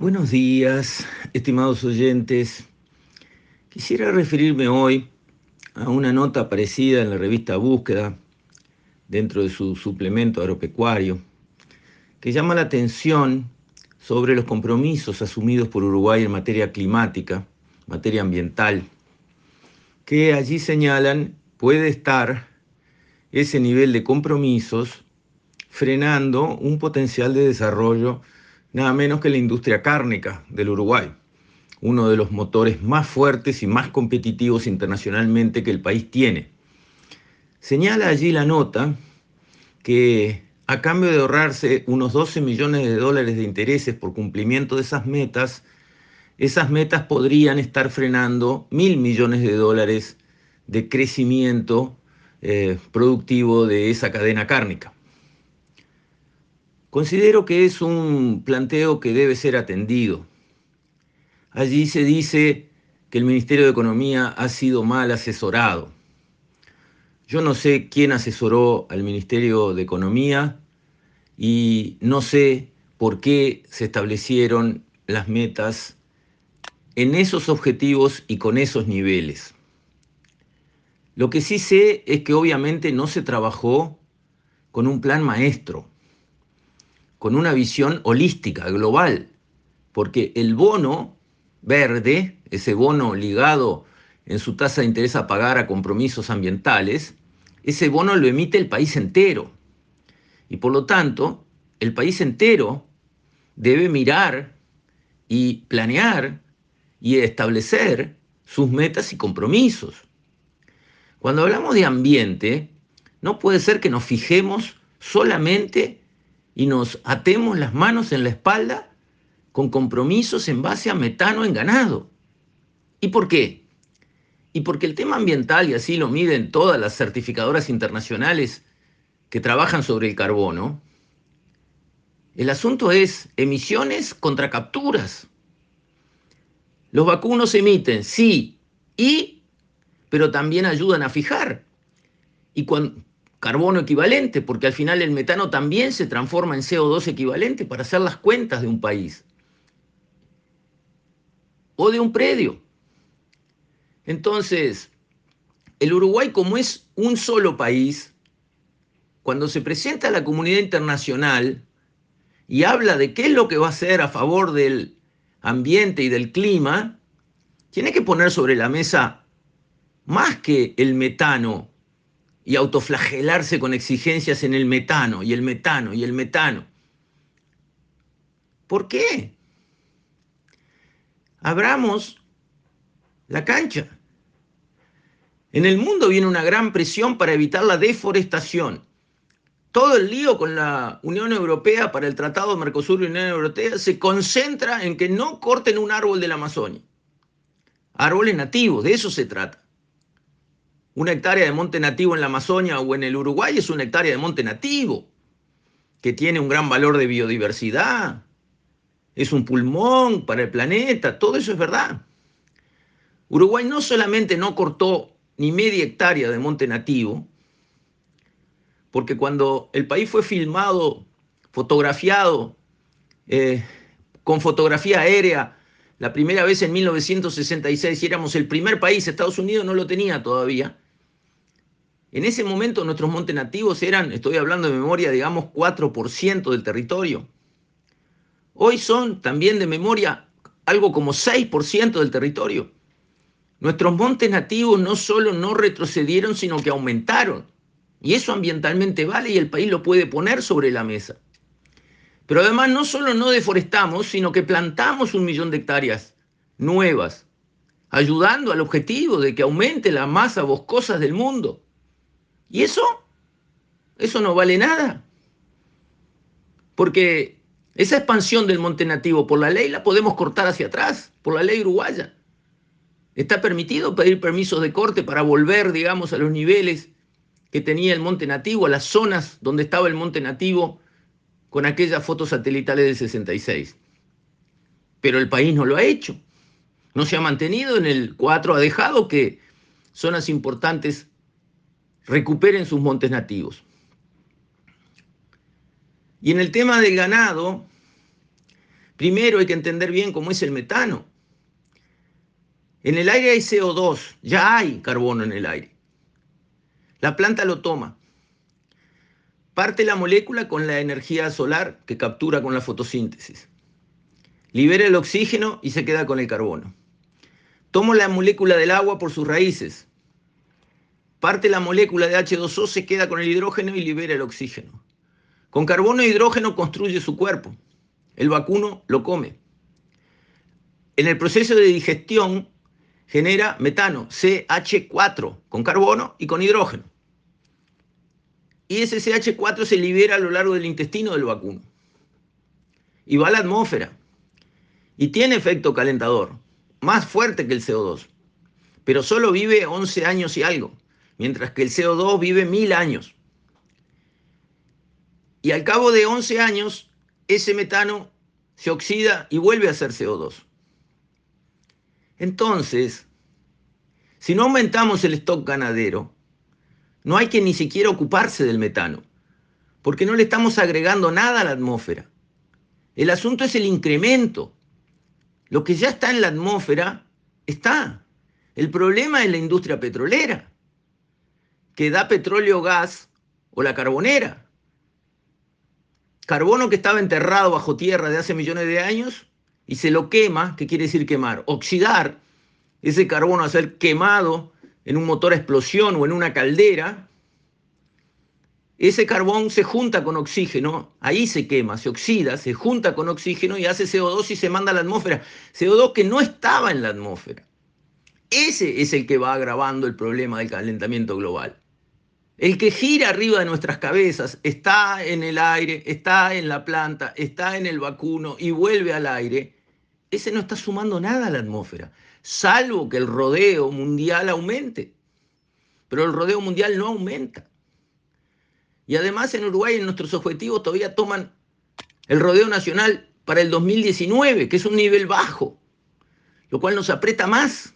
Buenos días, estimados oyentes. Quisiera referirme hoy a una nota aparecida en la revista Búsqueda, dentro de su suplemento agropecuario, que llama la atención sobre los compromisos asumidos por Uruguay en materia climática, materia ambiental, que allí señalan puede estar ese nivel de compromisos frenando un potencial de desarrollo nada menos que la industria cárnica del Uruguay, uno de los motores más fuertes y más competitivos internacionalmente que el país tiene. Señala allí la nota que a cambio de ahorrarse unos 12 millones de dólares de intereses por cumplimiento de esas metas, esas metas podrían estar frenando mil millones de dólares de crecimiento eh, productivo de esa cadena cárnica. Considero que es un planteo que debe ser atendido. Allí se dice que el Ministerio de Economía ha sido mal asesorado. Yo no sé quién asesoró al Ministerio de Economía y no sé por qué se establecieron las metas en esos objetivos y con esos niveles. Lo que sí sé es que obviamente no se trabajó con un plan maestro, con una visión holística, global, porque el bono verde, ese bono ligado en su tasa de interés a pagar a compromisos ambientales, ese bono lo emite el país entero. Y por lo tanto, el país entero debe mirar y planear y establecer sus metas y compromisos. Cuando hablamos de ambiente, no puede ser que nos fijemos solamente y nos atemos las manos en la espalda con compromisos en base a metano en ganado. ¿Y por qué? Y porque el tema ambiental, y así lo miden todas las certificadoras internacionales que trabajan sobre el carbono, el asunto es emisiones contra capturas. Los vacunos emiten, sí, y, pero también ayudan a fijar. Y con carbono equivalente, porque al final el metano también se transforma en CO2 equivalente para hacer las cuentas de un país o de un predio. Entonces, el Uruguay como es un solo país, cuando se presenta a la comunidad internacional y habla de qué es lo que va a hacer a favor del ambiente y del clima, tiene que poner sobre la mesa más que el metano y autoflagelarse con exigencias en el metano y el metano y el metano. ¿Por qué? Abramos la cancha. En el mundo viene una gran presión para evitar la deforestación. Todo el lío con la Unión Europea para el Tratado Mercosur y Unión Europea se concentra en que no corten un árbol de la Amazonia. Árboles nativos, de eso se trata. Una hectárea de monte nativo en la Amazonia o en el Uruguay es una hectárea de monte nativo, que tiene un gran valor de biodiversidad, es un pulmón para el planeta, todo eso es verdad. Uruguay no solamente no cortó ni media hectárea de monte nativo, porque cuando el país fue filmado, fotografiado, eh, con fotografía aérea, la primera vez en 1966, y éramos el primer país, Estados Unidos no lo tenía todavía, en ese momento nuestros montes nativos eran, estoy hablando de memoria, digamos 4% del territorio. Hoy son también de memoria algo como 6% del territorio. Nuestros montes nativos no solo no retrocedieron, sino que aumentaron. Y eso ambientalmente vale y el país lo puede poner sobre la mesa. Pero además no solo no deforestamos, sino que plantamos un millón de hectáreas nuevas, ayudando al objetivo de que aumente la masa boscosa del mundo. ¿Y eso? Eso no vale nada. Porque esa expansión del monte nativo por la ley la podemos cortar hacia atrás, por la ley uruguaya. Está permitido pedir permisos de corte para volver, digamos, a los niveles que tenía el monte nativo, a las zonas donde estaba el monte nativo con aquellas fotos satelitales del 66. Pero el país no lo ha hecho. No se ha mantenido en el 4, ha dejado que zonas importantes recuperen sus montes nativos. Y en el tema del ganado, Primero hay que entender bien cómo es el metano. En el aire hay CO2, ya hay carbono en el aire. La planta lo toma. Parte la molécula con la energía solar que captura con la fotosíntesis. Libera el oxígeno y se queda con el carbono. Toma la molécula del agua por sus raíces. Parte la molécula de H2O, se queda con el hidrógeno y libera el oxígeno. Con carbono e hidrógeno construye su cuerpo. El vacuno lo come. En el proceso de digestión genera metano, CH4, con carbono y con hidrógeno. Y ese CH4 se libera a lo largo del intestino del vacuno. Y va a la atmósfera. Y tiene efecto calentador, más fuerte que el CO2. Pero solo vive 11 años y algo, mientras que el CO2 vive mil años. Y al cabo de 11 años, ese metano se oxida y vuelve a ser CO2. Entonces, si no aumentamos el stock ganadero, no hay que ni siquiera ocuparse del metano, porque no le estamos agregando nada a la atmósfera. El asunto es el incremento. Lo que ya está en la atmósfera está. El problema es la industria petrolera, que da petróleo, gas o la carbonera. Carbono que estaba enterrado bajo tierra de hace millones de años y se lo quema, ¿qué quiere decir quemar? Oxidar ese carbono a ser quemado en un motor a explosión o en una caldera, ese carbón se junta con oxígeno, ahí se quema, se oxida, se junta con oxígeno y hace CO2 y se manda a la atmósfera. CO2 que no estaba en la atmósfera. Ese es el que va agravando el problema del calentamiento global. El que gira arriba de nuestras cabezas está en el aire, está en la planta, está en el vacuno y vuelve al aire, ese no está sumando nada a la atmósfera salvo que el rodeo mundial aumente. Pero el rodeo mundial no aumenta. Y además en Uruguay en nuestros objetivos todavía toman el rodeo nacional para el 2019, que es un nivel bajo, lo cual nos aprieta más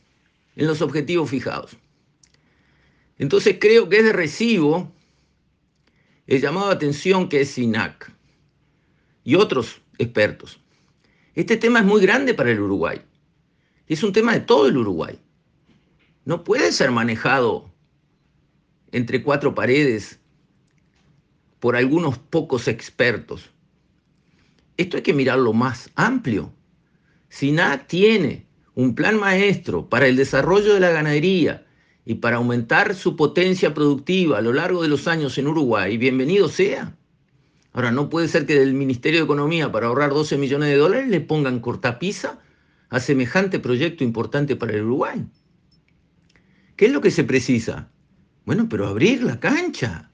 en los objetivos fijados. Entonces creo que es de recibo el llamado de atención que es SINAC y otros expertos. Este tema es muy grande para el Uruguay. Es un tema de todo el Uruguay. No puede ser manejado entre cuatro paredes por algunos pocos expertos. Esto hay que mirarlo más amplio. SINAC tiene un plan maestro para el desarrollo de la ganadería y para aumentar su potencia productiva a lo largo de los años en Uruguay, bienvenido sea. Ahora, no puede ser que del Ministerio de Economía para ahorrar 12 millones de dólares le pongan cortapisa a semejante proyecto importante para el Uruguay. ¿Qué es lo que se precisa? Bueno, pero abrir la cancha.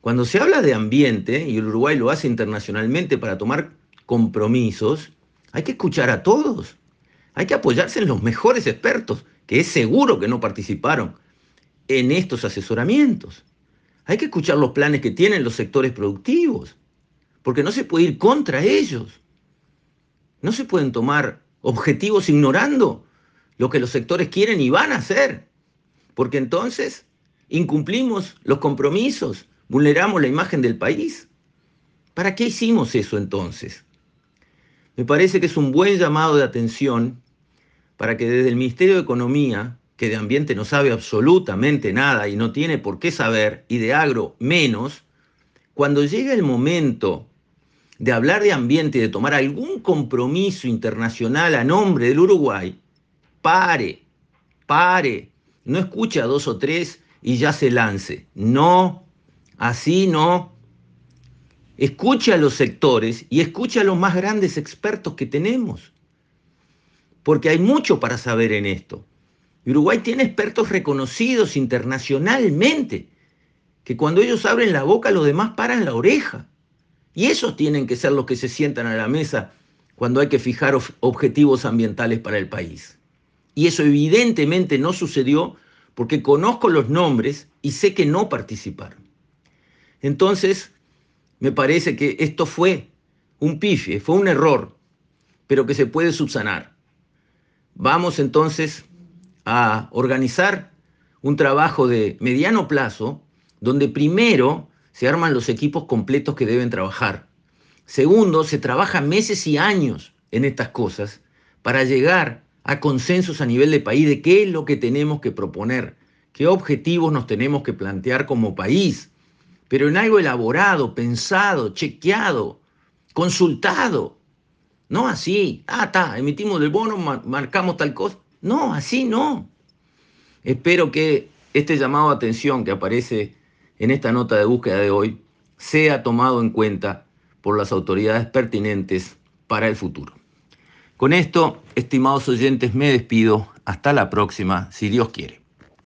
Cuando se habla de ambiente, y el Uruguay lo hace internacionalmente para tomar compromisos, hay que escuchar a todos. Hay que apoyarse en los mejores expertos, que es seguro que no participaron en estos asesoramientos. Hay que escuchar los planes que tienen los sectores productivos, porque no se puede ir contra ellos. No se pueden tomar objetivos ignorando lo que los sectores quieren y van a hacer. Porque entonces incumplimos los compromisos, vulneramos la imagen del país. ¿Para qué hicimos eso entonces? Me parece que es un buen llamado de atención para que desde el Ministerio de Economía, que de ambiente no sabe absolutamente nada y no tiene por qué saber, y de agro menos, cuando llegue el momento de hablar de ambiente y de tomar algún compromiso internacional a nombre del Uruguay, pare, pare, no escuche a dos o tres y ya se lance. No, así no. Escuche a los sectores y escuche a los más grandes expertos que tenemos, porque hay mucho para saber en esto. Uruguay tiene expertos reconocidos internacionalmente, que cuando ellos abren la boca los demás paran la oreja. Y esos tienen que ser los que se sientan a la mesa cuando hay que fijar objetivos ambientales para el país. Y eso evidentemente no sucedió porque conozco los nombres y sé que no participaron. Entonces, me parece que esto fue un pifie, fue un error, pero que se puede subsanar. Vamos entonces a organizar un trabajo de mediano plazo donde primero se arman los equipos completos que deben trabajar. Segundo, se trabaja meses y años en estas cosas para llegar a consensos a nivel de país de qué es lo que tenemos que proponer, qué objetivos nos tenemos que plantear como país, pero en algo elaborado, pensado, chequeado, consultado. No así, ah, está, emitimos el bono, marcamos tal cosa. No, así no. Espero que este llamado a atención que aparece en esta nota de búsqueda de hoy sea tomado en cuenta por las autoridades pertinentes para el futuro. Con esto, estimados oyentes, me despido. Hasta la próxima, si Dios quiere.